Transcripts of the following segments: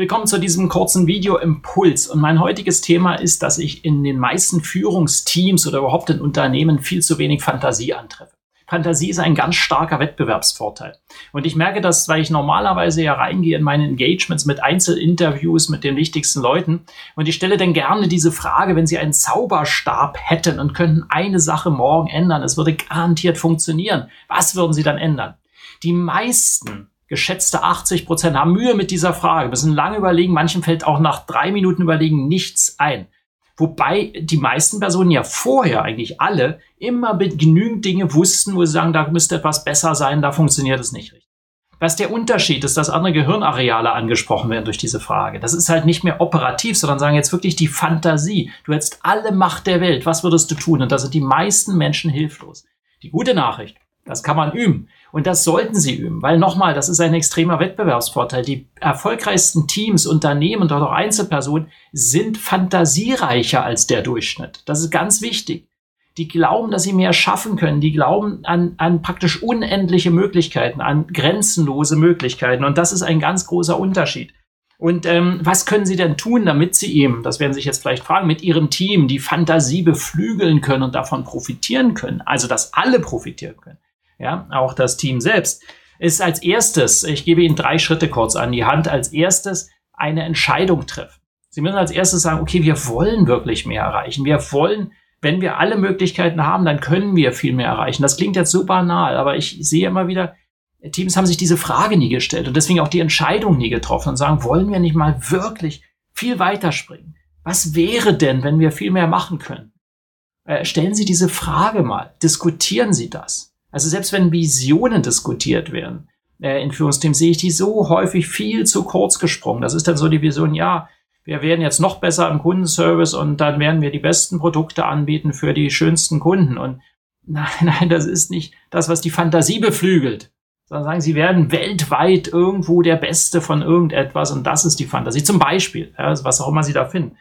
Willkommen zu diesem kurzen Video-Impuls. Und mein heutiges Thema ist, dass ich in den meisten Führungsteams oder überhaupt in Unternehmen viel zu wenig Fantasie antreffe. Fantasie ist ein ganz starker Wettbewerbsvorteil. Und ich merke das, weil ich normalerweise ja reingehe in meine Engagements mit Einzelinterviews mit den wichtigsten Leuten. Und ich stelle dann gerne diese Frage, wenn Sie einen Zauberstab hätten und könnten eine Sache morgen ändern, es würde garantiert funktionieren. Was würden Sie dann ändern? Die meisten geschätzte 80 Prozent haben Mühe mit dieser Frage, müssen lange überlegen, manchen fällt auch nach drei Minuten überlegen nichts ein. Wobei die meisten Personen ja vorher eigentlich alle immer genügend Dinge wussten, wo sie sagen, da müsste etwas besser sein, da funktioniert es nicht richtig. Was der Unterschied ist, dass andere Gehirnareale angesprochen werden durch diese Frage. Das ist halt nicht mehr operativ, sondern sagen jetzt wirklich die Fantasie. Du hättest alle Macht der Welt. Was würdest du tun? Und da sind die meisten Menschen hilflos. Die gute Nachricht. Das kann man üben. Und das sollten sie üben, weil nochmal, das ist ein extremer Wettbewerbsvorteil. Die erfolgreichsten Teams, Unternehmen und auch Einzelpersonen sind fantasiereicher als der Durchschnitt. Das ist ganz wichtig. Die glauben, dass sie mehr schaffen können. Die glauben an, an praktisch unendliche Möglichkeiten, an grenzenlose Möglichkeiten. Und das ist ein ganz großer Unterschied. Und ähm, was können Sie denn tun, damit Sie eben, das werden Sie sich jetzt vielleicht fragen, mit Ihrem Team die Fantasie beflügeln können und davon profitieren können? Also, dass alle profitieren können ja, auch das Team selbst, ist als erstes, ich gebe Ihnen drei Schritte kurz an die Hand, als erstes eine Entscheidung treffen. Sie müssen als erstes sagen, okay, wir wollen wirklich mehr erreichen. Wir wollen, wenn wir alle Möglichkeiten haben, dann können wir viel mehr erreichen. Das klingt jetzt so banal, aber ich sehe immer wieder, Teams haben sich diese Frage nie gestellt und deswegen auch die Entscheidung nie getroffen und sagen, wollen wir nicht mal wirklich viel weiterspringen? Was wäre denn, wenn wir viel mehr machen können? Äh, stellen Sie diese Frage mal, diskutieren Sie das. Also selbst wenn Visionen diskutiert werden, äh, in Führungsteams sehe ich die so häufig viel zu kurz gesprungen. Das ist dann so die Vision, ja, wir werden jetzt noch besser im Kundenservice und dann werden wir die besten Produkte anbieten für die schönsten Kunden. Und nein, nein, das ist nicht das, was die Fantasie beflügelt. Sondern sagen, sie werden weltweit irgendwo der Beste von irgendetwas und das ist die Fantasie. Zum Beispiel, ja, was auch immer sie da finden.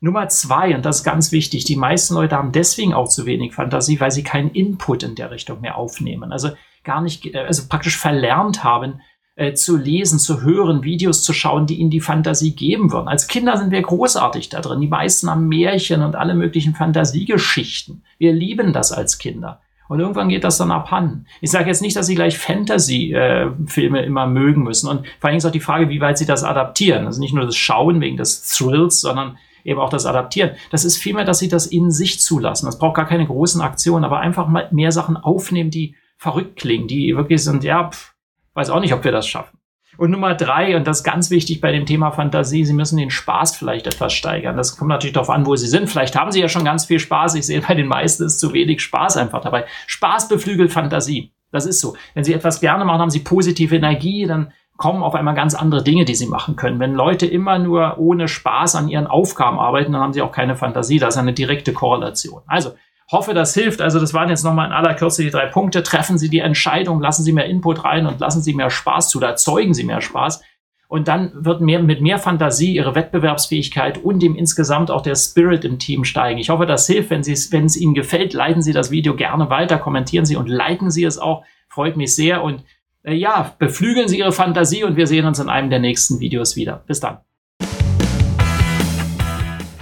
Nummer zwei, und das ist ganz wichtig, die meisten Leute haben deswegen auch zu wenig Fantasie, weil sie keinen Input in der Richtung mehr aufnehmen. Also gar nicht, äh, also praktisch verlernt haben, äh, zu lesen, zu hören, Videos zu schauen, die ihnen die Fantasie geben würden. Als Kinder sind wir großartig da drin. Die meisten haben Märchen und alle möglichen Fantasiegeschichten. Wir lieben das als Kinder. Und irgendwann geht das dann abhanden. Ich sage jetzt nicht, dass Sie gleich Fantasy-Filme äh, immer mögen müssen. Und vor allem ist auch die Frage, wie weit Sie das adaptieren. Also nicht nur das Schauen wegen des Thrills, sondern eben auch das Adaptieren. Das ist vielmehr, dass sie das in sich zulassen. Das braucht gar keine großen Aktionen, aber einfach mal mehr Sachen aufnehmen, die verrückt klingen, die wirklich sind, ja, pff, weiß auch nicht, ob wir das schaffen. Und Nummer drei, und das ist ganz wichtig bei dem Thema Fantasie, Sie müssen den Spaß vielleicht etwas steigern. Das kommt natürlich darauf an, wo Sie sind. Vielleicht haben Sie ja schon ganz viel Spaß. Ich sehe, bei den meisten ist zu wenig Spaß einfach dabei. Spaß beflügelt Fantasie. Das ist so. Wenn Sie etwas gerne machen, haben Sie positive Energie, dann kommen auf einmal ganz andere Dinge, die sie machen können. Wenn Leute immer nur ohne Spaß an ihren Aufgaben arbeiten, dann haben sie auch keine Fantasie. Das ist eine direkte Korrelation. Also, hoffe, das hilft. Also, das waren jetzt nochmal in aller Kürze die drei Punkte. Treffen Sie die Entscheidung, lassen Sie mehr Input rein und lassen Sie mehr Spaß zu oder erzeugen Sie mehr Spaß. Und dann wird mehr, mit mehr Fantasie Ihre Wettbewerbsfähigkeit und dem insgesamt auch der Spirit im Team steigen. Ich hoffe, das hilft. Wenn es Ihnen gefällt, leiten Sie das Video gerne weiter, kommentieren Sie und liken Sie es auch. Freut mich sehr und äh, ja, beflügeln Sie Ihre Fantasie und wir sehen uns in einem der nächsten Videos wieder. Bis dann.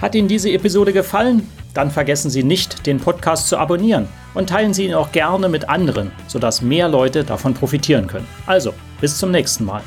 Hat Ihnen diese Episode gefallen? Dann vergessen Sie nicht, den Podcast zu abonnieren und teilen Sie ihn auch gerne mit anderen, sodass mehr Leute davon profitieren können. Also, bis zum nächsten Mal.